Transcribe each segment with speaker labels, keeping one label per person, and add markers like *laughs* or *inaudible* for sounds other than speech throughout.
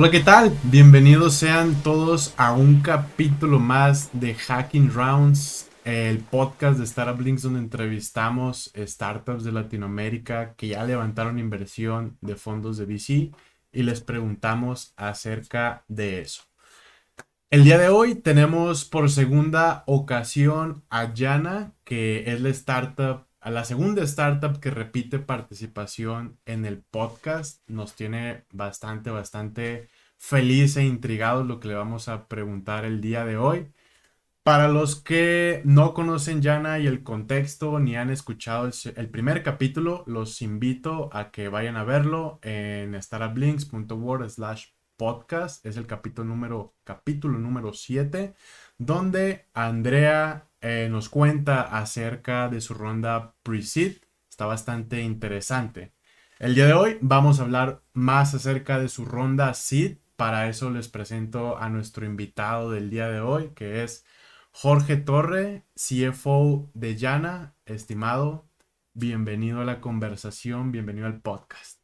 Speaker 1: Hola, ¿qué tal? Bienvenidos sean todos a un capítulo más de Hacking Rounds, el podcast de Startup Links donde entrevistamos startups de Latinoamérica que ya levantaron inversión de fondos de VC y les preguntamos acerca de eso. El día de hoy tenemos por segunda ocasión a Yana, que es la startup, a la segunda startup que repite participación en el podcast. Nos tiene bastante, bastante feliz e intrigados lo que le vamos a preguntar el día de hoy. Para los que no conocen Yana y el contexto ni han escuchado el, primer capítulo, los invito a que vayan a verlo en startuplinks.world slash podcast. Es el capítulo número, capítulo número 7, donde Andrea eh, nos cuenta acerca de su ronda pre-seed. Está bastante interesante. El día de hoy vamos a hablar más acerca de su ronda seed. Para eso les presento a nuestro invitado del día de hoy, que es Jorge Torre, CFO de Llana. Estimado, bienvenido a la conversación, bienvenido al podcast.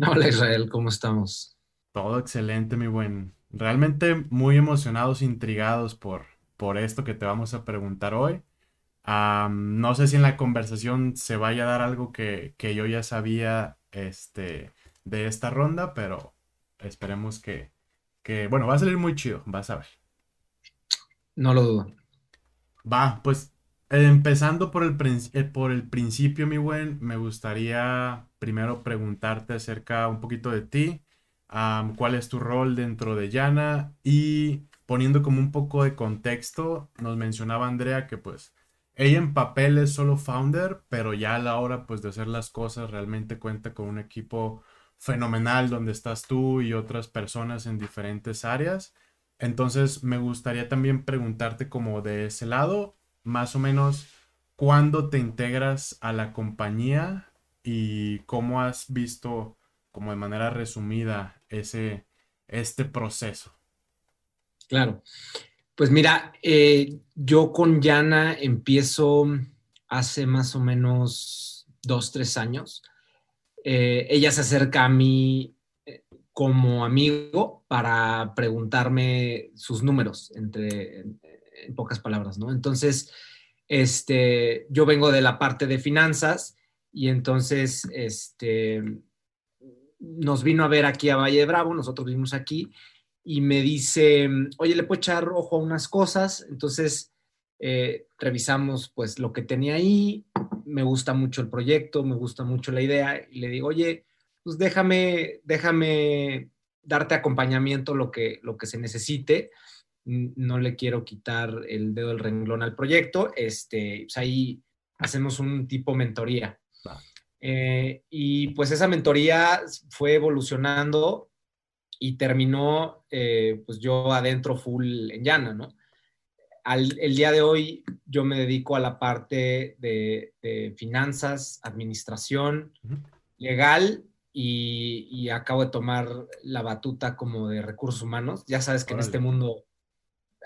Speaker 2: Hola Israel, ¿cómo estamos?
Speaker 1: Todo excelente, mi buen. Realmente muy emocionados, intrigados por, por esto que te vamos a preguntar hoy. no sé si en la conversación se vaya a dar algo que, yo ya sabía este, de esta ronda, pero esperemos que, que, bueno, va a salir muy chido, vas a ver.
Speaker 2: No lo dudo.
Speaker 1: Va, pues empezando por el, eh, por el principio, mi buen, me gustaría primero preguntarte acerca un poquito de ti cuál es tu rol dentro de Yana y poniendo como un poco de contexto, nos mencionaba Andrea que pues ella en papel es solo founder, pero ya a la hora pues de hacer las cosas realmente cuenta con un equipo fenomenal donde estás tú y otras personas en diferentes áreas. Entonces me gustaría también preguntarte como de ese lado, más o menos, ¿cuándo te integras a la compañía y cómo has visto como de manera resumida ese, este proceso?
Speaker 2: Claro. Pues mira, eh, yo con Yana empiezo hace más o menos dos, tres años. Eh, ella se acerca a mí eh, como amigo para preguntarme sus números, entre, en, pocas palabras, ¿no? Entonces, este, yo vengo de la parte de finanzas y entonces, este, nos vino a ver aquí a Valle Bravo, nosotros vimos aquí, y me dice, oye, le puedo echar ojo a unas cosas, entonces eh, revisamos pues lo que tenía ahí, me gusta mucho el proyecto, me gusta mucho la idea, y le digo, oye, pues déjame, déjame darte acompañamiento lo que, lo que se necesite, no le quiero quitar el dedo del renglón al proyecto, este, pues ahí hacemos un tipo mentoría. Eh, y pues esa mentoría fue evolucionando y terminó eh, pues yo adentro full en llana, ¿no? Al, el día de hoy yo me dedico a la parte de, finanzas, administración, legal y, acabo de tomar la batuta como de recursos humanos. Ya sabes que en este mundo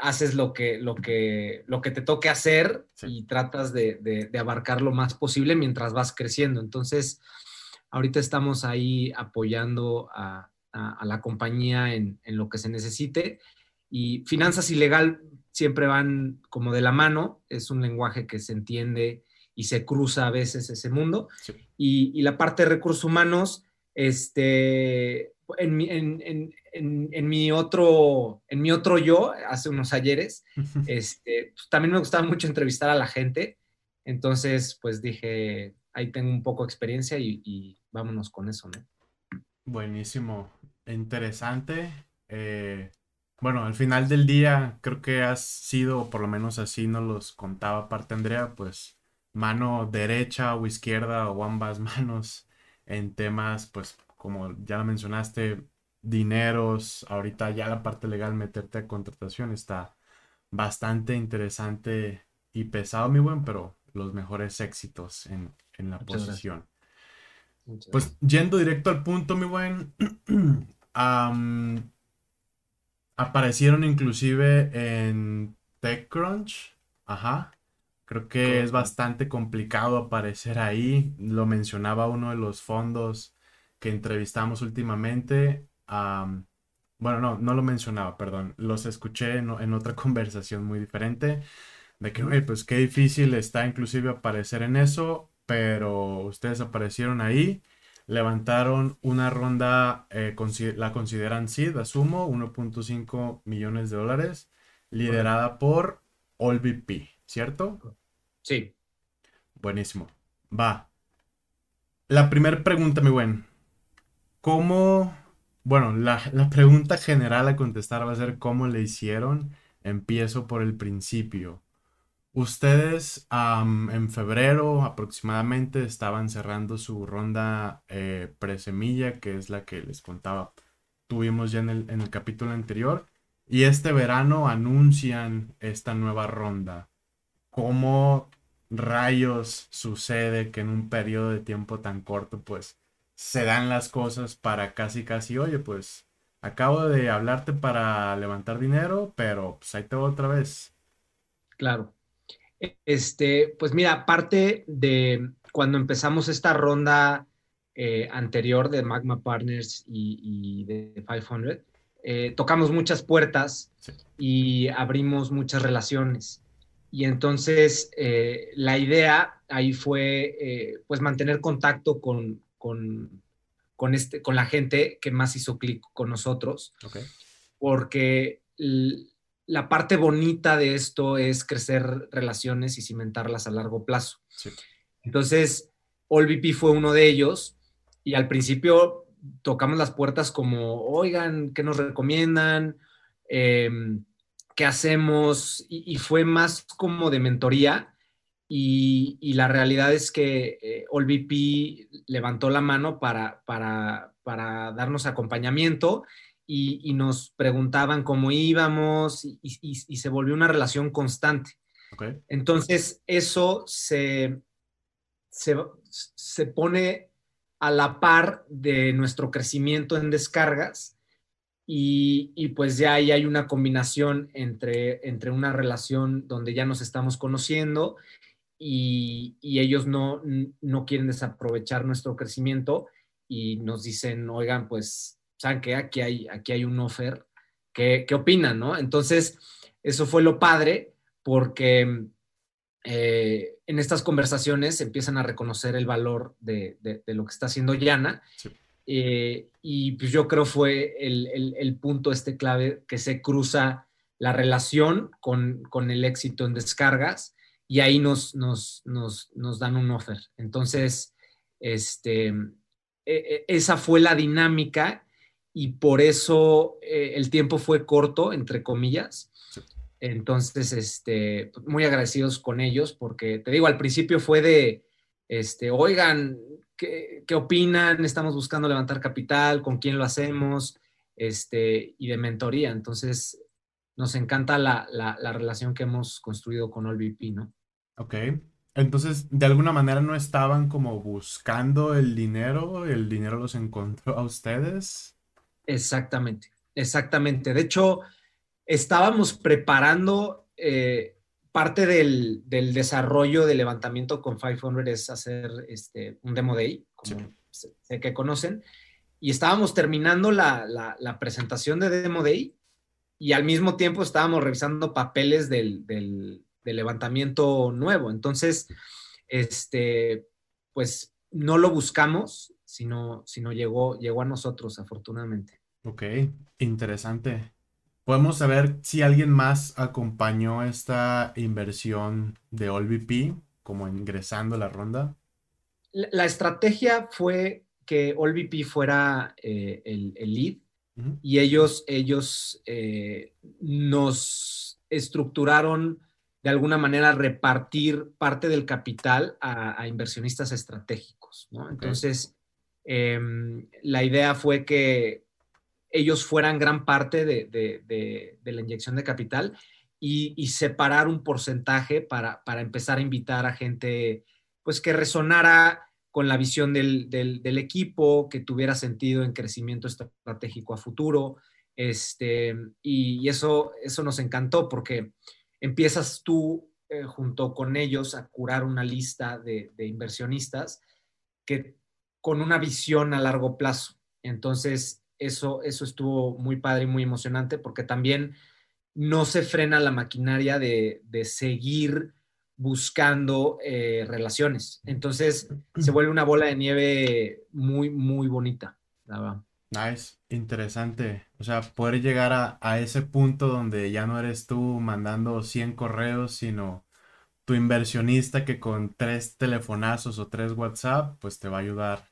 Speaker 2: haces lo que, lo que, lo que te toque hacer y tratas de, abarcar lo más posible mientras vas creciendo. Entonces, ahorita estamos ahí apoyando a, la compañía en, lo que se necesite. Y finanzas y legal siempre van como de la mano, es un lenguaje que se entiende y se cruza a veces ese mundo. Y, y, la parte de recursos humanos, este, en mi, en, mi otro, en mi otro yo, hace unos ayeres, este, pues, también me gustaba mucho entrevistar a la gente. Entonces, pues dije, ahí tengo un poco de experiencia y, vámonos con eso, ¿no?
Speaker 1: Buenísimo, interesante. Eh, bueno, al final del día creo que has sido, por lo menos así nos los contaba aparte Andrea, pues mano derecha o izquierda o ambas *laughs* manos en temas pues como ya lo mencionaste, dineros, ahorita ya la parte legal, meterte a contratación está bastante interesante y pesado, mi buen, pero los mejores éxitos en, la posición. Pues yendo directo al punto, mi buen, *clears throat* aparecieron inclusive en TechCrunch, ajá. Creo que es bastante complicado aparecer ahí. Lo mencionaba uno de los fondos que entrevistamos últimamente, bueno, no, no lo mencionaba, perdón, los escuché en, en otra *laughs* conversación muy diferente, de que, oye, pues qué difícil está inclusive aparecer en eso, pero ustedes aparecieron ahí, levantaron una ronda, eh, la consideran SID, asumo, 1.5 millones de dólares, liderada por AllVP, ¿cierto?
Speaker 2: Sí.
Speaker 1: Buenísimo. Va. La primera pregunta, mi buen. ¿Cómo bueno, la, pregunta general a contestar va a ser cómo le hicieron. Empiezo por el principio. Ustedes en febrero aproximadamente estaban cerrando su ronda eh, presemilla, que es la que les contaba, tuvimos ya en el, en el capítulo anterior. Y este verano anuncian esta nueva ronda. ¿Cómo rayos sucede que en un periodo de tiempo tan corto, pues se dan las cosas para casi, casi, oye, pues acabo de hablarte para levantar dinero, pero pues ahí te voy otra vez.
Speaker 2: Claro. Este, pues mira, parte de cuando empezamos esta ronda eh, anterior de Magma Partners y, de 500, eh, tocamos muchas puertas y abrimos muchas relaciones. Y entonces eh, la idea ahí fue pues mantener contacto con, con, con, este, con la gente que más hizo clic con nosotros. Porque la parte bonita de esto es crecer relaciones y cimentarlas a largo plazo. Entonces, AllVP fue uno de ellos y al principio tocamos las puertas como, oigan, ¿qué nos recomiendan? Em, ¿Qué hacemos? y, fue más como de mentoría y, la realidad es que eh, AllVP levantó la mano para, para, para darnos acompañamiento y, nos preguntaban cómo íbamos y, se volvió una relación constante. Entonces, eso se, se, se, pone a la par de nuestro crecimiento en descargas y, y, pues ya ahí hay una combinación entre, entre una relación donde ya nos estamos conociendo y, ellos no, no, quieren desaprovechar nuestro crecimiento y nos dicen, oigan, pues, ¿saben qué? Aquí hay, aquí hay un offer. ¿Qué, ¿Qué opinan, no? Entonces, eso fue lo padre porque eh, en estas conversaciones empiezan a reconocer el valor de, de, lo que está haciendo Yana. Eh, y pues yo creo fue el, el, el, punto este clave que se cruza la relación con, con el éxito en descargas y ahí nos, nos, dan un offer. Entonces, este, e, e, esa fue la dinámica y por eso eh, el tiempo fue corto, entre comillas. Entonces, este, muy agradecidos con ellos porque, te digo, al principio fue de, este, oigan, ¿qué, opinan? Estamos buscando levantar capital, ¿con quién lo hacemos? Este, y de mentoría. Entonces, nos encanta la, la relación que hemos construido con AllVP, ¿no?
Speaker 1: Ok. Entonces, de alguna manera no estaban como buscando el dinero, el dinero los encontró a ustedes.
Speaker 2: Exactamente, exactamente. De hecho, estábamos preparando eh, parte del, desarrollo de levantamiento con 500 es hacer este, un demo day, como sé que conocen, y estábamos terminando la, presentación de demo day y al mismo tiempo estábamos revisando papeles del, de levantamiento nuevo. Entonces, este, pues no lo buscamos, sino, sino llegó, llegó a nosotros, afortunadamente.
Speaker 1: Ok, interesante. ¿Podemos saber si alguien más acompañó esta inversión de AllVP, como ingresando a la ronda?
Speaker 2: La, estrategia fue que AllVP fuera eh, el, lead y ellos, ellos eh, nos estructuraron de alguna manera repartir parte del capital a, inversionistas estratégicos. ¿no? Entonces, em, la idea fue que ellos fueran gran parte de, la inyección de capital y, separar un porcentaje para, empezar a invitar a gente pues, que resonara con la visión del, equipo, que tuviera sentido en crecimiento estratégico a futuro. Este, y, eso, eso nos encantó porque empiezas tú eh, junto con ellos a curar una lista de, inversionistas que con una visión a largo plazo. Entonces, eso, eso estuvo muy padre y muy emocionante porque también no se frena la maquinaria de, seguir buscando eh, relaciones. Entonces se vuelve una bola de nieve muy, muy bonita.
Speaker 1: Nice, interesante. O sea, poder llegar a, a, ese punto donde ya no eres tú mandando 100 correos, sino tu inversionista que con tres telefonazos o tres WhatsApp, pues te va a ayudar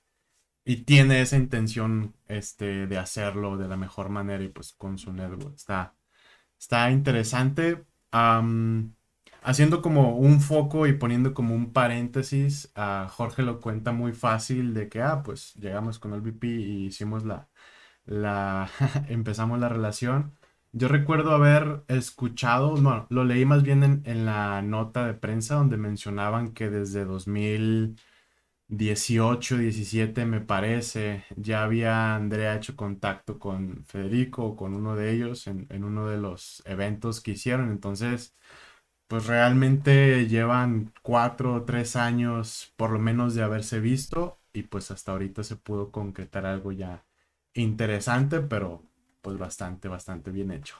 Speaker 1: y tiene esa intención este, de hacerlo de la mejor manera y pues con su network. Está, está interesante. haciendo como un foco y poniendo como un paréntesis, a Jorge lo cuenta muy fácil de que, ah, pues llegamos con el VP y hicimos la, la, *laughs* empezamos la relación. Yo recuerdo haber escuchado, bueno, lo leí más bien en, en la nota de prensa donde mencionaban que desde 2000 18, 17 me parece, ya había Andrea hecho contacto con Federico, con uno de ellos en, uno de los eventos que hicieron. Entonces, pues realmente llevan cuatro o tres años por lo menos de haberse visto y pues hasta ahorita se pudo concretar algo ya interesante, pero pues bastante, bastante bien hecho.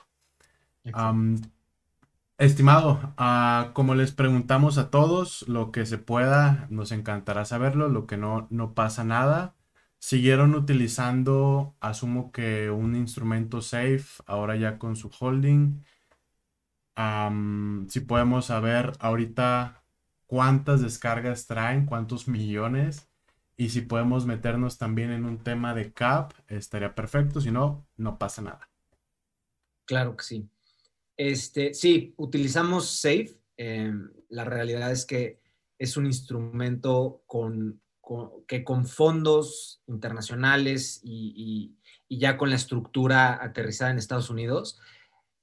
Speaker 1: Estimado, ah, como les preguntamos a todos, lo que se pueda, nos encantará saberlo, lo que no, no pasa nada. Siguieron utilizando, asumo que un instrumento safe, ahora ya con su holding. si podemos saber ahorita cuántas descargas traen, cuántos millones. Y si podemos meternos también en un tema de cap, estaría perfecto. Si no, no pasa nada.
Speaker 2: Claro que sí. Este, sí, utilizamos Safe. Em, la realidad es que es un instrumento que con fondos internacionales y, ya con la estructura aterrizada en Estados Unidos,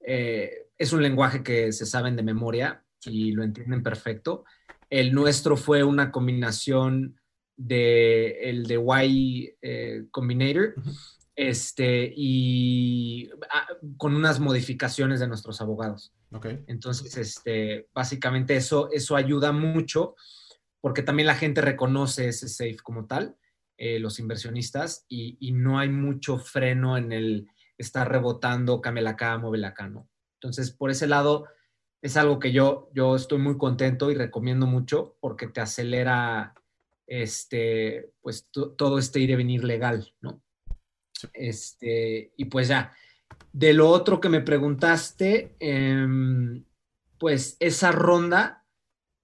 Speaker 2: eh, es un lenguaje que se saben de memoria y lo entienden perfecto. El nuestro fue una combinación de el de Y eh, Combinator este, y ah, con unas modificaciones de nuestros abogados.
Speaker 1: Okay.
Speaker 2: Entonces, este, básicamente eso, eso ayuda mucho porque también la gente reconoce ese safe como tal, eh, los inversionistas, y, no hay mucho freno en el estar rebotando, cámela acá, muévela acá, ¿no? Entonces, por ese lado, es algo que yo, yo estoy muy contento y recomiendo mucho porque te acelera este, pues todo este ir y venir legal, ¿no? Este, y pues ya, de lo otro que me preguntaste, em, pues esa ronda,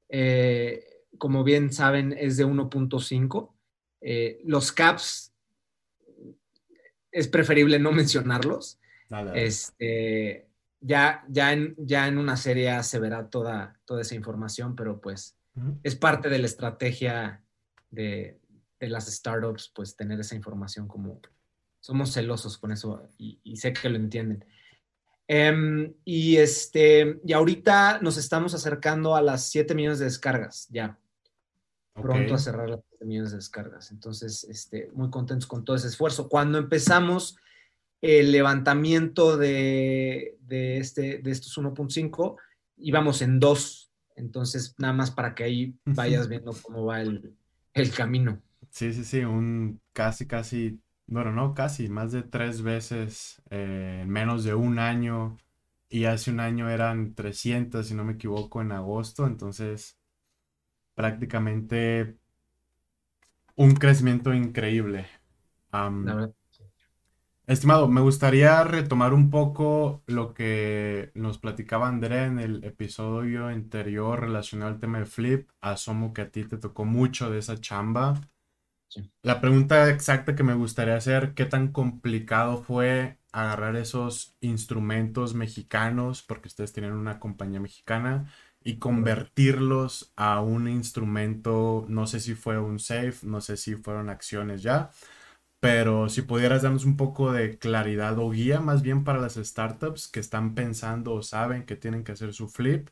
Speaker 2: eh, como bien saben, es de 1.5. Eh, los caps, es preferible no *laughs* mencionarlos. Este, ya, ya, en, ya en una serie se verá toda, toda esa información, pero pues es parte de la estrategia de, de, las startups, pues tener esa información como, somos celosos con eso y, sé que lo entienden. Em, y, este, y ahorita nos estamos acercando a las 7 millones de descargas, ya. Pronto a cerrar las 7 millones de descargas. Entonces, este, muy contentos con todo ese esfuerzo. Cuando empezamos el levantamiento de, de, este, de estos 1.5, íbamos en 2. Entonces, nada más para que ahí vayas viendo cómo va el, el camino.
Speaker 1: Sí, sí, sí, un casi, casi bueno, no, casi, más de tres veces eh, en menos de un año. Y hace un año eran 300, si no me equivoco, en agosto. Entonces, prácticamente un crecimiento increíble. estimado, me gustaría retomar un poco lo que nos platicaba Andrea en el episodio anterior relacionado al tema de Flip. Asumo que a ti te tocó mucho de esa chamba. La pregunta exacta que me gustaría hacer, ¿qué tan complicado fue agarrar esos instrumentos mexicanos, porque ustedes tienen una compañía mexicana, y convertirlos a un instrumento, no sé si fue un safe, no sé si fueron acciones ya, pero si pudieras darnos un poco de claridad o guía más bien para las startups que están pensando o saben que tienen que hacer su flip,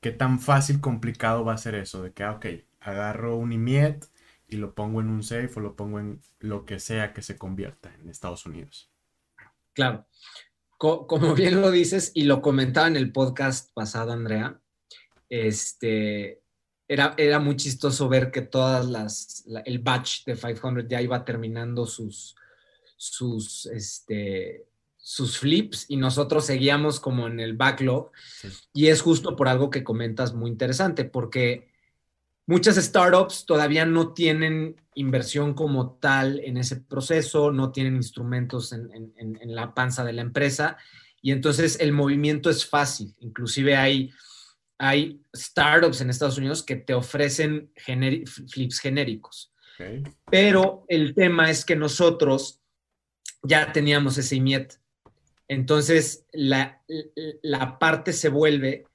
Speaker 1: ¿qué tan fácil, complicado va a ser eso? De que, ah, ok, agarro un IMIET, y lo pongo en un safe o lo pongo en lo que sea que se convierta en Estados Unidos.
Speaker 2: Claro. como bien lo dices y lo comentaba en el podcast pasado, Andrea, este, era, era muy chistoso ver que todas las, el batch de 500 ya iba terminando sus, sus, este, sus flips y nosotros seguíamos como en el backlog. Y es justo por algo que comentas muy interesante, porque muchas startups todavía no tienen inversión como tal en ese proceso, no tienen instrumentos en, en la panza de la empresa y entonces el movimiento es fácil. Inclusive hay hay startups en Estados Unidos que te ofrecen flips genéricos. Pero el tema es que nosotros ya teníamos ese IMIET. Entonces, la, la parte se vuelve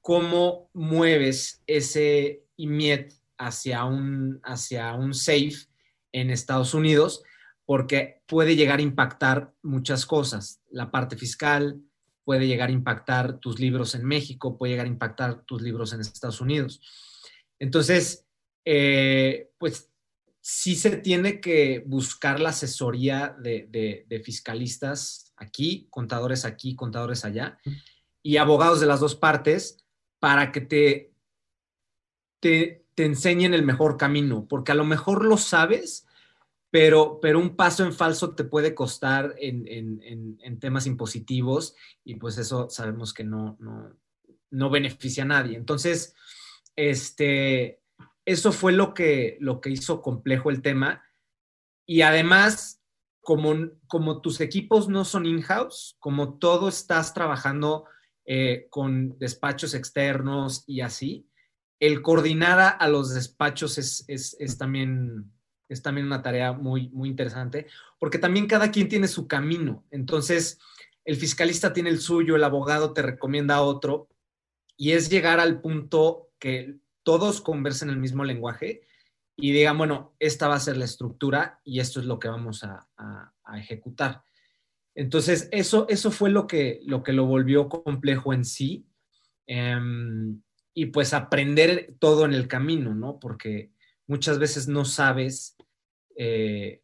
Speaker 2: cómo mueves ese IMIET hacia un, hacia un safe en Estados Unidos, porque puede llegar a impactar muchas cosas, la parte fiscal, puede llegar a impactar tus libros en México, puede llegar a impactar tus libros en Estados Unidos. Entonces, eh, pues sí se tiene que buscar la asesoría de, fiscalistas aquí, contadores aquí, contadores allá, y abogados de las dos partes para que te, te, te enseñen el mejor camino, porque a lo mejor lo sabes, pero, pero un paso en falso te puede costar en, temas impositivos y pues eso sabemos que no, no, beneficia a nadie. Entonces, este, eso fue lo que, lo que hizo complejo el tema y además, como, como tus equipos no son in-house, como todo estás trabajando eh, con despachos externos y así, el coordinar a, los despachos es, es también es también una tarea muy, muy interesante, porque también cada quien tiene su camino. Entonces, el fiscalista tiene el suyo, el abogado te recomienda otro, y es llegar al punto que todos conversen el mismo lenguaje y digan, bueno, esta va a ser la estructura y esto es lo que vamos a, ejecutar. Entonces, eso, eso fue lo que, lo que lo volvió complejo en sí. Em, y pues aprender todo en el camino, ¿no? Porque muchas veces no sabes eh,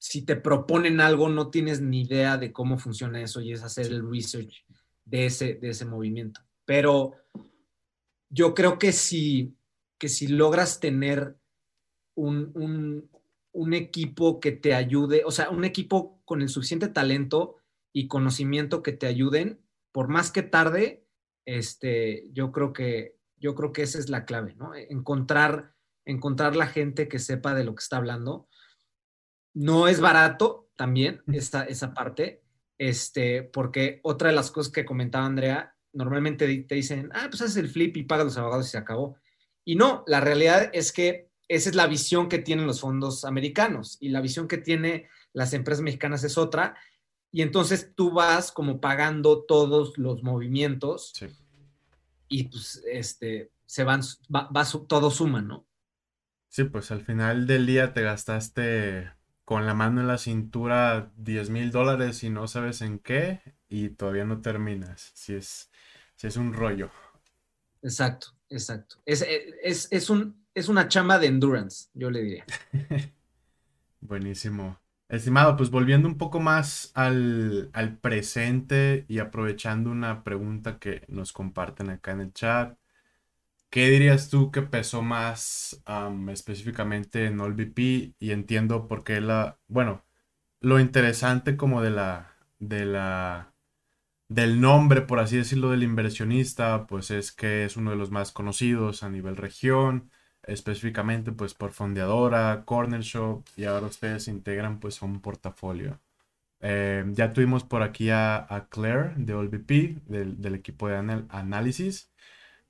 Speaker 2: si te proponen algo, no tienes ni idea de cómo funciona eso y es hacer el research de ese, de ese movimiento. Pero yo creo que si, que si logras tener un, equipo que te ayude, o sea, un equipo con el suficiente talento y conocimiento que te ayuden, por más que tarde, este, yo creo que yo creo que esa es la clave, ¿no? Encontrar encontrar la gente que sepa de lo que está hablando. No es barato también esta, esa parte, este, porque otra de las cosas que comentaba Andrea, normalmente te dicen, ah, pues haces el flip y pagas los abogados y se acabó. Y no, la realidad es que esa es la visión que tienen los fondos americanos y la visión que tiene las empresas mexicanas es otra. Y entonces tú vas como pagando todos los movimientos y pues este, se van, va, todo suma, ¿no?
Speaker 1: Sí, pues al final del día te gastaste con la mano en la cintura 10 mil dólares y no sabes en qué y todavía no terminas. Si es, si es un rollo.
Speaker 2: Exacto, exacto. Es, es, un, es una chamba de endurance, yo le diría. *laughs*
Speaker 1: Buenísimo. Estimado, pues volviendo un poco más al, al presente y aprovechando una pregunta que nos comparten acá en el chat. ¿Qué dirías tú que pesó más específicamente en OLVP? Y entiendo por qué la, bueno, lo interesante como de la, de la, del nombre, por así decirlo, del inversionista, pues es que es uno de los más conocidos a nivel región, específicamente pues por Fondeadora, Corner Shop, y ahora ustedes integran pues un portafolio. Eh, ya tuvimos por aquí a, Claire de OLVP, del, del equipo de análisis.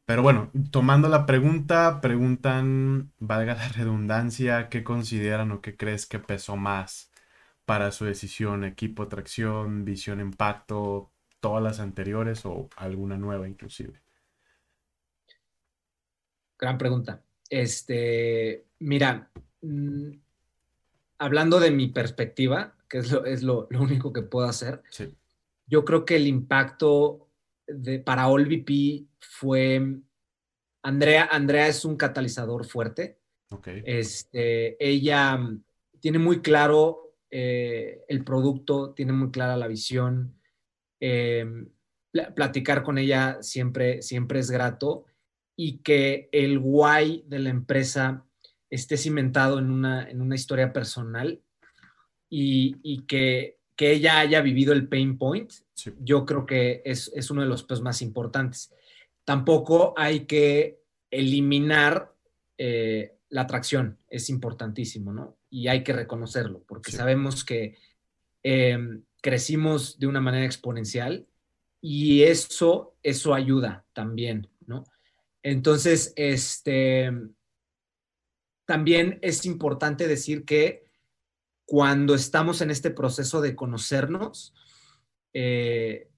Speaker 1: Pero bueno, tomando la pregunta, preguntan, valga la *laughs* redundancia, ¿qué consideran o qué crees que pesó más para su decisión? ¿Equipo, tracción, visión, impacto, todas las anteriores o alguna nueva inclusive?
Speaker 2: Gran pregunta. Este, mira, mm, hablando de mi perspectiva, que es lo, es lo, único que puedo hacer, yo creo que el impacto de, para AllVP fue Andrea. Andrea es un catalizador fuerte. Este, ella tiene muy claro eh, el producto, tiene muy clara la visión. Em, platicar con ella siempre, siempre es grato y que el why de la empresa esté cimentado en una, en una historia personal y, que, ella haya vivido el pain point, yo creo que es, uno de los más importantes. Tampoco hay que eliminar eh, la atracción, es importantísimo, ¿no? Y hay que reconocerlo, porque sabemos que em, crecimos de una manera exponencial y eso, eso ayuda también. Entonces, este, también es importante decir que cuando estamos en este proceso de conocernos, eh,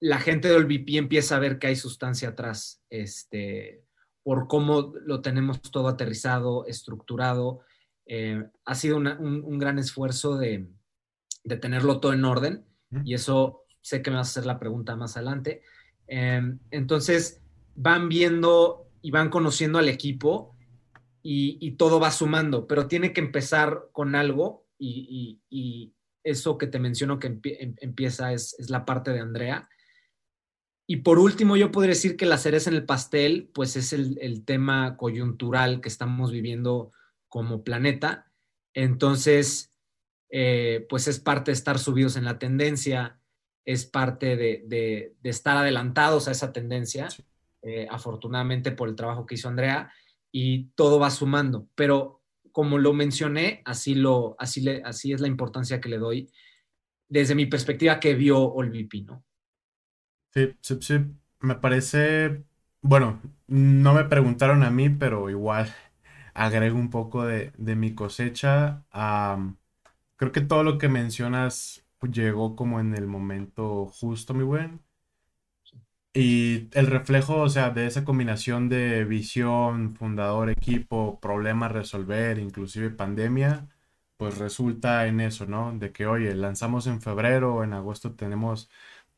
Speaker 2: la gente de OLVP empieza a ver que hay sustancia atrás, este, por cómo lo tenemos todo aterrizado, estructurado. Eh, ha sido un, gran esfuerzo de, tenerlo todo en orden y eso sé que me vas a hacer la pregunta más adelante. Em, entonces, van viendo y van conociendo al equipo y, todo va sumando, pero tiene que empezar con algo y, eso que te menciono que em, empieza es, la parte de Andrea. Y por último, yo podría decir que la cereza en el pastel, pues es el, tema coyuntural que estamos viviendo como planeta. Entonces, eh, pues es parte de estar subidos en la tendencia, es parte de, estar adelantados a esa tendencia, eh, afortunadamente por el trabajo que hizo Andrea, y todo va sumando. Pero como lo mencioné, así, lo, así, le, así es la importancia que le doy desde mi perspectiva que vio Olvipi, ¿no?
Speaker 1: Sí, sí, sí. Me parece, bueno, no me preguntaron a mí, pero igual agrego un poco de, mi cosecha. creo que todo lo que mencionas llegó como en el momento justo, mi buen. Y el reflejo, o sea, de esa combinación de visión, fundador, equipo, problema a resolver, inclusive pandemia, pues resulta en eso, ¿no? De que, oye, lanzamos en febrero, en agosto tenemos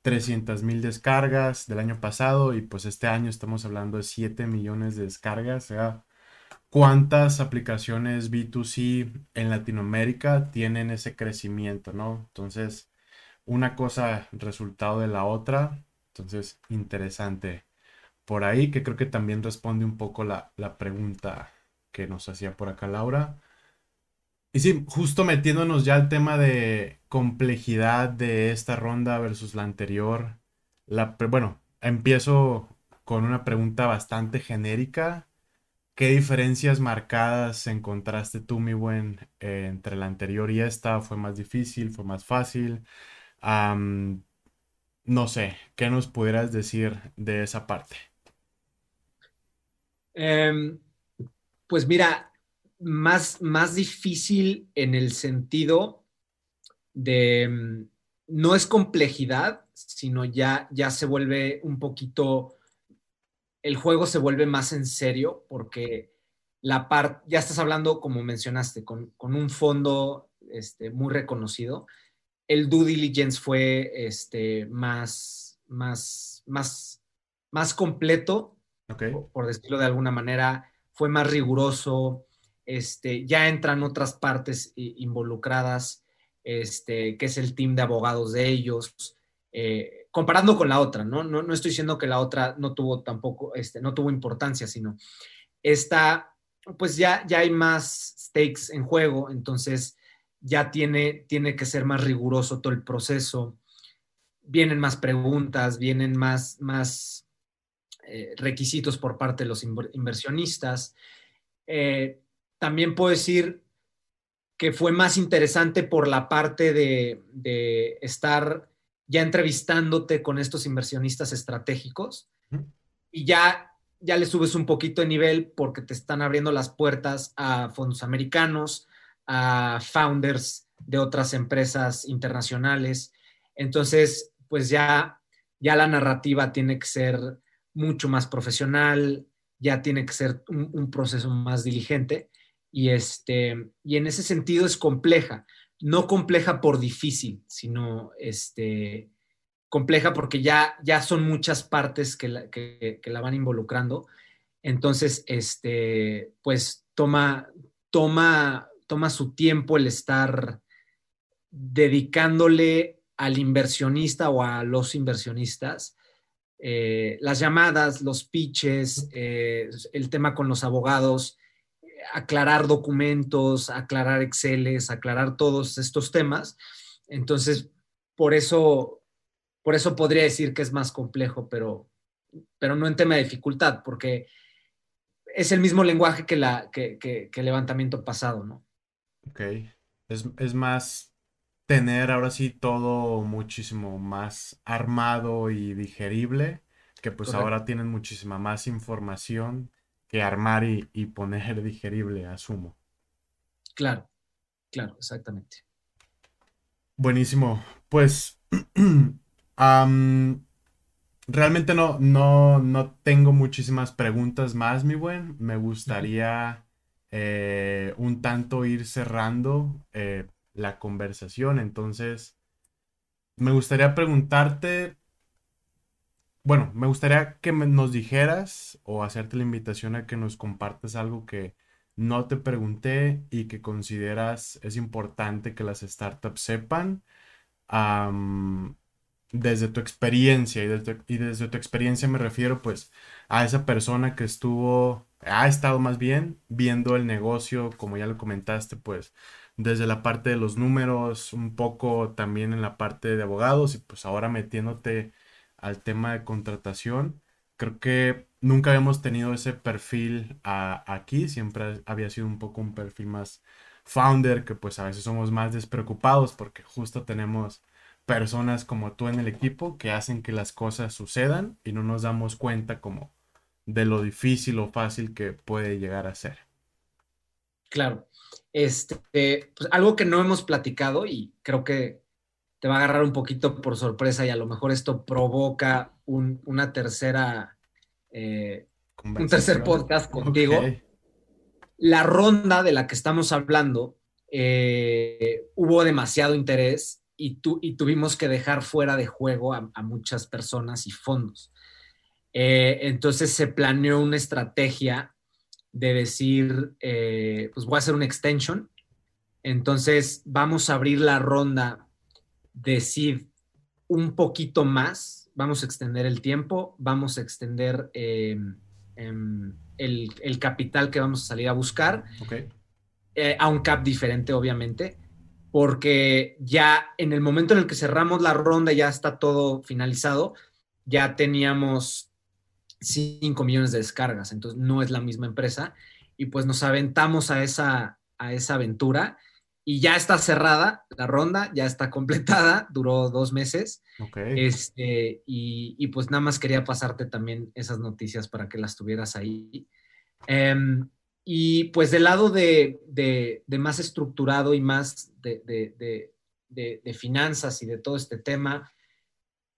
Speaker 1: 300 mil descargas del año pasado y pues este año estamos hablando de 7 millones de descargas, o sea, ¿cuántas aplicaciones B2C en Latinoamérica tienen ese crecimiento, ¿no? Entonces, una cosa resultado de la otra entonces, interesante por ahí, que creo que también responde un poco la, pregunta que nos hacía por acá Laura. Y sí, justo metiéndonos ya al tema de complejidad de esta ronda versus la anterior. La, bueno, empiezo con una pregunta bastante genérica. ¿Qué diferencias marcadas encontraste tú, mi buen, entre la anterior y esta? ¿Fue más difícil? ¿Fue más fácil? No sé, ¿qué nos pudieras decir de esa parte?
Speaker 2: Em, pues mira, más, más difícil en el sentido de, em, no es complejidad, sino ya, ya se vuelve un poquito, el juego se vuelve más en serio porque la parte, ya estás hablando, como mencionaste, con, un fondo este, muy reconocido el due diligence fue este, más, más, más, más completo, por, decirlo de alguna manera, fue más riguroso, este, ya entran otras partes involucradas, este, que es el team de abogados de ellos, eh, comparando con la otra, ¿no? ¿no? No estoy diciendo que la otra no tuvo tampoco, este, no tuvo importancia, sino esta, pues ya, ya hay más stakes en juego, entonces ya tiene, tiene que ser más riguroso todo el proceso, vienen más preguntas, vienen más, más eh, requisitos por parte de los inversionistas. Eh, también puedo decir que fue más interesante por la parte de, estar ya entrevistándote con estos inversionistas estratégicos. Y ya, ya le subes un poquito de nivel porque te están abriendo las puertas a fondos americanos, a founders de otras empresas internacionales. Entonces, pues ya, ya la narrativa tiene que ser mucho más profesional, ya tiene que ser un, proceso más diligente y, este, y en ese sentido es compleja, no compleja por difícil, sino este, compleja porque ya, ya son muchas partes que la, que, la van involucrando. Entonces, este, pues toma, toma toma su tiempo el estar dedicándole al inversionista o a los inversionistas eh, las llamadas, los pitches, eh, el tema con los abogados. aclarar documentos, aclarar Exceles, aclarar todos estos temas. Entonces, por eso, por eso podría decir que es más complejo, pero, pero no en tema de dificultad, porque es el mismo lenguaje que, la, que, que, el levantamiento pasado, ¿no?
Speaker 1: Ok. Es, es, más tener ahora sí todo muchísimo más armado y digerible, que pues ahora tienen muchísima más información que armar y, y poner *laughs* digerible, asumo.
Speaker 2: Claro, claro, exactamente.
Speaker 1: Buenísimo. Pues *clears throat* realmente no, no, no tengo muchísimas preguntas más, mi buen. Me gustaría eh, un tanto ir cerrando eh, la conversación. Entonces, me gustaría preguntarte, bueno, me gustaría que nos dijeras o hacerte la invitación a que nos compartas algo que no te pregunté y que consideras es importante que las startups sepan desde tu experiencia y desde, y desde tu experiencia me refiero pues a esa persona que estuvo, ha estado más bien viendo el negocio, como ya lo comentaste, pues desde la parte de los números, un poco también en la parte de abogados y pues ahora metiéndote al tema de contratación. Creo que nunca habíamos tenido ese perfil aquí, siempre había sido un poco un perfil más founder, que pues a veces somos más despreocupados porque justo tenemos personas como tú en el equipo que hacen que las cosas sucedan y no nos damos cuenta como de lo difícil o fácil que puede llegar a ser.
Speaker 2: Claro. Este, pues algo que no hemos platicado y creo que te va a agarrar un poquito por sorpresa y a lo mejor esto provoca una tercera, eh, un tercer podcast contigo. La ronda de la que estamos hablando, eh, hubo demasiado interés y, y tuvimos que dejar fuera de juego a, muchas personas y fondos. Eh, entonces se planeó una estrategia de decir, eh, pues voy a hacer una extension. Entonces vamos a abrir la ronda de un poquito más, vamos a extender el tiempo, vamos a extender em, em, el, capital que vamos a salir a buscar, eh, a un cap diferente, obviamente porque ya en el momento en el que cerramos la ronda, ya está todo finalizado, ya teníamos 5 millones de descargas, entonces no es la misma empresa, y pues nos aventamos a esa, a esa aventura y ya está cerrada la ronda, ya está completada, duró dos meses. Este, y, pues nada más quería pasarte también esas noticias para que las tuvieras ahí. Em, y pues del lado de, más estructurado y más de, finanzas y de todo este tema,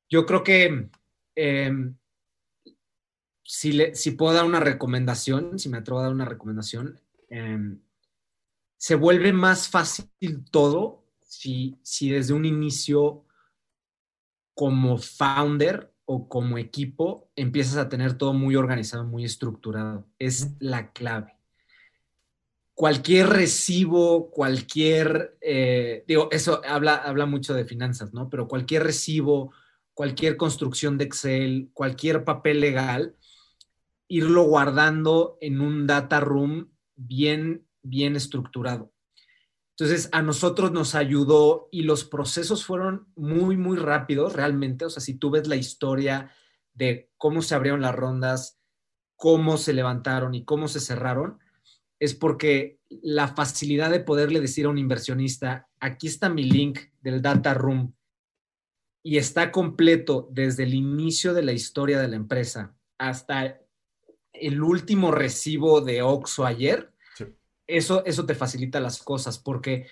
Speaker 2: yo creo que em, si, si, puedo dar una recomendación, si me atrevo a dar una recomendación, em, se vuelve más fácil todo si, si desde un inicio como founder o como equipo empiezas a tener todo muy organizado, muy estructurado. Es la clave cualquier recibo, cualquier, eh, digo, eso habla, habla mucho de finanzas, ¿no? Pero cualquier recibo, cualquier construcción de Excel, cualquier papel legal, irlo guardando en un data room bien, bien estructurado. Entonces, a nosotros nos ayudó y los procesos fueron muy, muy rápidos realmente. O sea, si tú ves la historia de cómo se abrieron las rondas, cómo se levantaron y cómo se cerraron, es porque la facilidad de poderle decir a un inversionista, aquí está mi link del data room y está completo desde el inicio de la historia de la empresa hasta el último recibo de Oxo ayer, eso, eso te facilita las cosas porque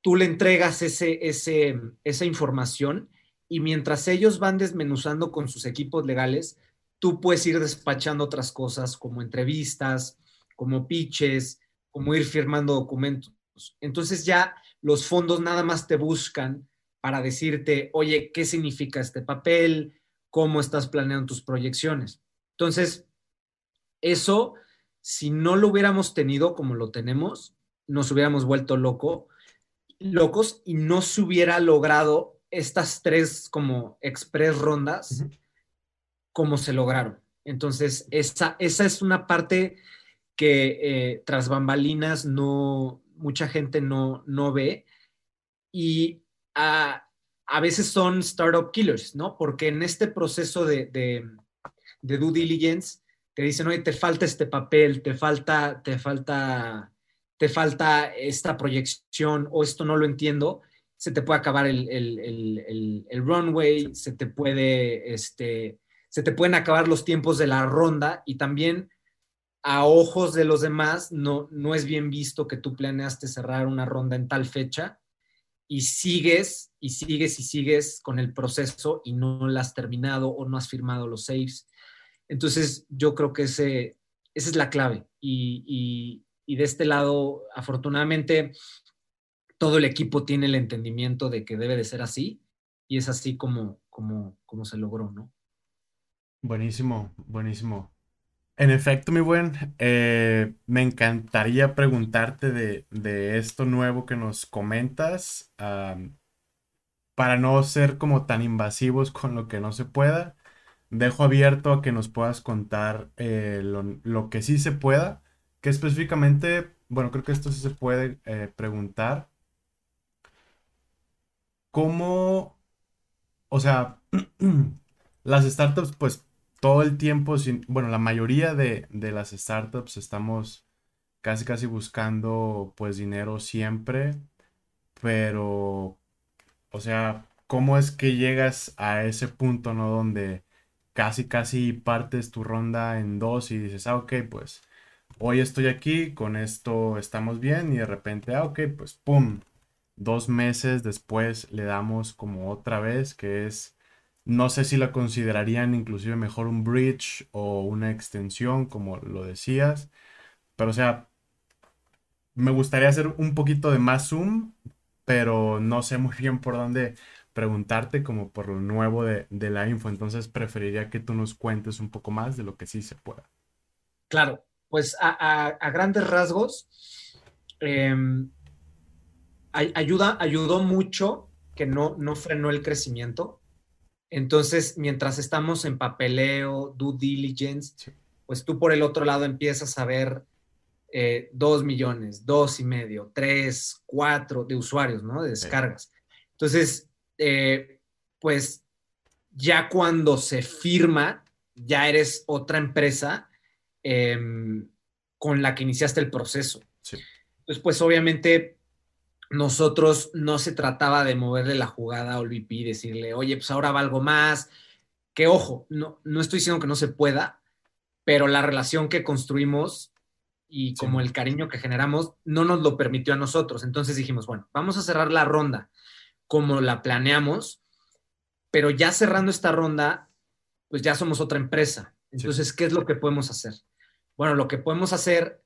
Speaker 2: tú le entregas ese, ese, esa información y mientras ellos van desmenuzando con sus equipos legales, tú puedes ir despachando otras cosas como entrevistas, como pitches, como ir firmando documentos. Entonces ya los fondos nada más te buscan para decirte, oye, ¿qué significa este papel? ¿Cómo estás planeando tus proyecciones? Entonces, eso, si no lo hubiéramos tenido como lo tenemos, nos hubiéramos vuelto loco, locos y no se hubiera logrado estas tres como express rondas como se lograron. Entonces, esa, esa es una parte que eh, tras bambalinas no, mucha gente no, no ve y a, veces son startup killers, ¿no? Porque en este proceso de, de, due diligence te dicen, oye, te falta este papel, te falta, te falta, te falta esta proyección o esto no lo entiendo, se te puede acabar el, el runway, se te puede, este, se te pueden acabar los tiempos de la ronda y también a ojos de los demás no, no es bien visto que tú planeaste cerrar una ronda en tal fecha y sigues y sigues y sigues con el proceso y no la has terminado o no has firmado los saves. Entonces yo creo que ese, esa es la clave y, y de este lado, afortunadamente, todo el equipo tiene el entendimiento de que debe de ser así y es así como, como, como se logró, ¿no?
Speaker 1: Buenísimo, buenísimo. En efecto, mi buen, eh, me encantaría preguntarte de, esto nuevo que nos comentas, para no ser como tan invasivos con lo que no se pueda. Dejo abierto a que nos puedas contar eh, lo, que sí se pueda, que específicamente, bueno, creo que esto sí se puede eh, preguntar. ¿Cómo, o sea, *clears throat* las startups pues todo el tiempo, sin, bueno, la mayoría de, las startups estamos casi casi buscando pues dinero siempre, pero, o sea, ¿cómo es que llegas a ese punto, ¿no? Donde casi casi partes tu ronda en dos y dices, ah, ok, pues hoy estoy aquí, con esto estamos bien y de repente, ah, ok, pues ¡pum! Dos meses después le damos como otra vez, que es no sé si la considerarían inclusive mejor un bridge o una extensión, como lo decías. Pero o sea, me gustaría hacer un poquito de más zoom, pero no sé muy bien por dónde preguntarte como por lo nuevo de, la info. Entonces preferiría que tú nos cuentes un poco más de lo que sí se pueda.
Speaker 2: Claro, pues a, grandes rasgos, em, ayuda, ayudó mucho que no, no frenó el crecimiento entonces, mientras estamos en papeleo, due diligence, pues tú por el otro lado empiezas a ver eh, dos millones, dos y medio, tres, cuatro de usuarios, ¿no? De descargas. Entonces, eh, pues ya cuando se firma, ya eres otra empresa em, con la que iniciaste el proceso. Entonces, pues obviamente nosotros no se trataba de moverle la jugada a VP y decirle, oye, pues ahora valgo más. Que ojo, no, no estoy diciendo que no se pueda, pero la relación que construimos y como el cariño que generamos no nos lo permitió a nosotros. Entonces dijimos, bueno, vamos a cerrar la ronda como la planeamos, pero ya cerrando esta ronda, pues ya somos otra empresa. Entonces, ¿qué es lo que podemos hacer? Bueno, lo que podemos hacer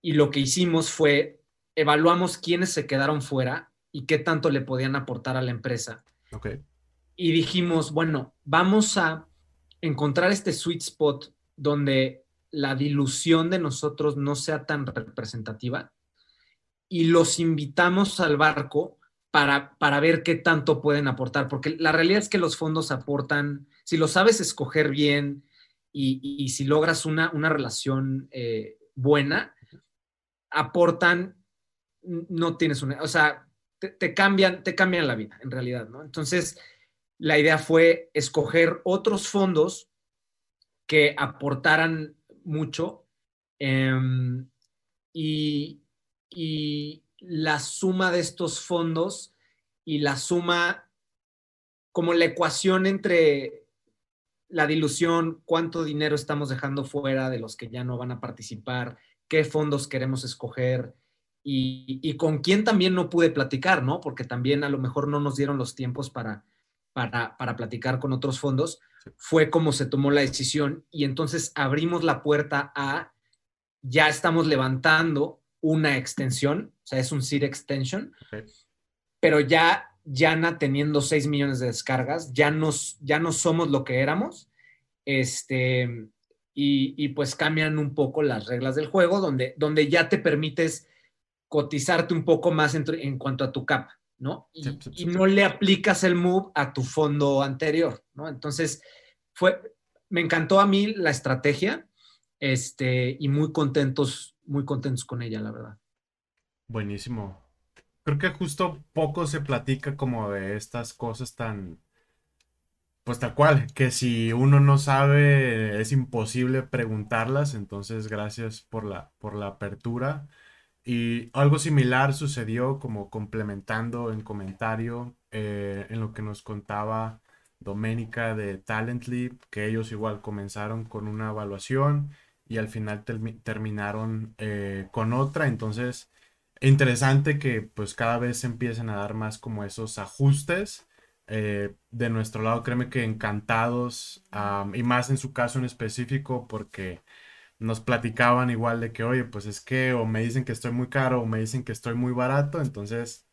Speaker 2: y lo que hicimos fue evaluamos quiénes se quedaron fuera y qué tanto le podían aportar a la empresa. Y dijimos, bueno, vamos a encontrar este sweet spot donde la dilución de nosotros no sea tan representativa y los invitamos al barco para, para ver qué tanto pueden aportar, porque la realidad es que los fondos aportan, si lo sabes escoger bien y, si logras una, una relación eh, buena, aportan no tienes una, o sea, te, cambian, te cambian la vida en realidad, ¿no? Entonces, la idea fue escoger otros fondos que aportaran mucho em, y, la suma de estos fondos y la suma como la ecuación entre la dilución, cuánto dinero estamos dejando fuera de los que ya no van a participar, qué fondos queremos escoger, y, con quién también no pude platicar, ¿no? Porque también a lo mejor no nos dieron los tiempos para, para, para platicar con otros fondos. Fue como se tomó la decisión y entonces abrimos la puerta a, ya estamos levantando una extensión, o sea, es un seed extension, pero ya Yana teniendo 6 millones de descargas, ya, nos, ya no somos lo que éramos, este, y, y, pues cambian un poco las reglas del juego, donde, donde ya te permites cotizarte un poco más en, cuanto a tu capa, ¿no? Y, no le aplicas el move a tu fondo anterior, ¿no? Entonces, fue, me encantó a mí la estrategia. este, y muy contentos, muy contentos con ella, la verdad.
Speaker 1: Buenísimo. Creo que justo poco se platica como de estas cosas tan, pues tal cual, que si uno no sabe es imposible preguntarlas, entonces gracias por la, por la apertura. Y algo similar sucedió como complementando en comentario eh, en lo que nos contaba Doménica de Talently, que ellos igual comenzaron con una evaluación y al final terminaron eh, con otra. Entonces, interesante que pues cada vez se empiecen a dar más como esos ajustes eh, de nuestro lado, créeme que encantados, y más en su caso en específico, porque nos platicaban igual de que, oye, pues es que o me dicen que estoy muy caro o me dicen que estoy muy barato, entonces,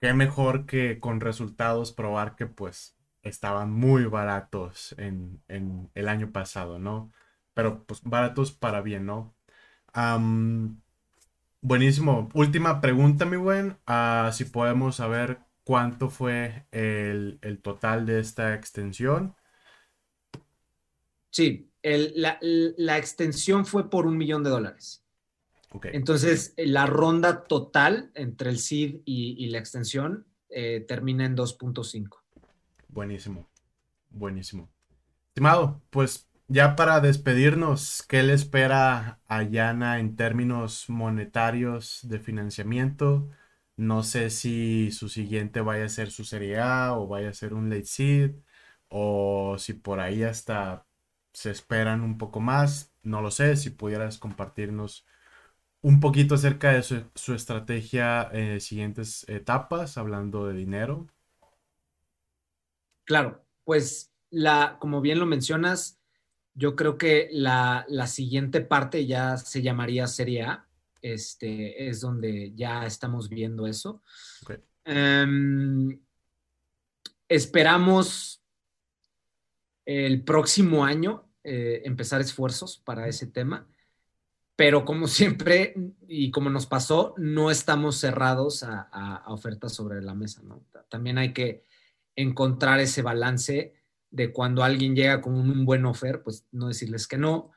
Speaker 1: qué mejor que con resultados probar que pues estaban muy baratos en, el año pasado, ¿no? Pero pues baratos para bien, ¿no? buenísimo. Última pregunta, mi buen. Ah, si podemos saber cuánto fue el, total de esta extensión.
Speaker 2: Sí, la, extensión fue por un millón de dólares. Entonces, la ronda total entre el SID y, la extensión eh, termina en 2.5.
Speaker 1: Buenísimo, buenísimo. Estimado, pues ya para despedirnos, ¿qué le espera a Yana en términos monetarios de financiamiento? No sé si su siguiente vaya a ser su Serie A o vaya a ser un late seed o si por ahí hasta se esperan un poco más. No lo sé, si pudieras compartirnos un poquito acerca de su, estrategia en siguientes etapas, hablando de dinero.
Speaker 2: Claro, pues la, como bien lo mencionas, yo creo que la, la siguiente parte ya se llamaría Serie A este, es donde ya estamos viendo eso. Em, esperamos el próximo año eh, empezar esfuerzos para ese tema, pero como *laughs* siempre y como nos pasó, no estamos cerrados a, ofertas sobre la mesa. También hay que encontrar ese balance de cuando alguien llega con un buen offer, pues no decirles que no,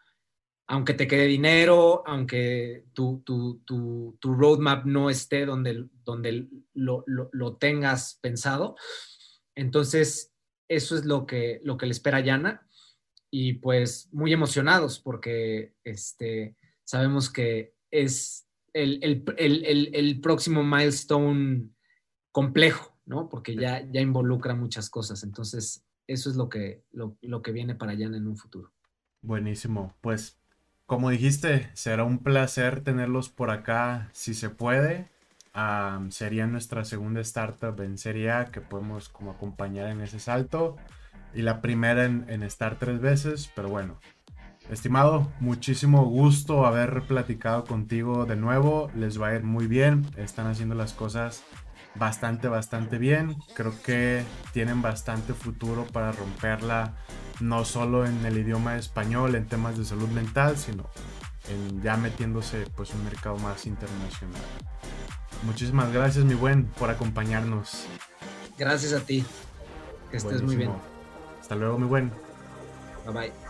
Speaker 2: aunque te quede dinero, aunque tu, roadmap no esté donde, donde lo, tengas pensado. Entonces, eso es lo que, lo que le espera a Yana. Y pues muy emocionados porque este, sabemos que es el, próximo milestone complejo, ¿no? Porque ya, ya involucra muchas cosas. Entonces, eso es lo que, lo, lo que viene para Yana en un futuro.
Speaker 1: Buenísimo. Pues como dijiste, será un placer tenerlos por acá si se puede. sería nuestra segunda startup en Serie A que podemos como acompañar en ese salto. Y la primera en, estar tres veces, pero bueno. Estimado, muchísimo gusto haber platicado contigo de nuevo. Les va a ir muy bien. Están haciendo las cosas bastante, bastante bien. Creo que tienen bastante futuro para romperla no solo en el idioma español, en temas de salud mental, sino en ya metiéndose pues un mercado más internacional. Muchísimas gracias, mi buen, por acompañarnos.
Speaker 2: Gracias a ti. Que estés muy bien.
Speaker 1: Hasta luego, mi buen.
Speaker 2: Bye bye.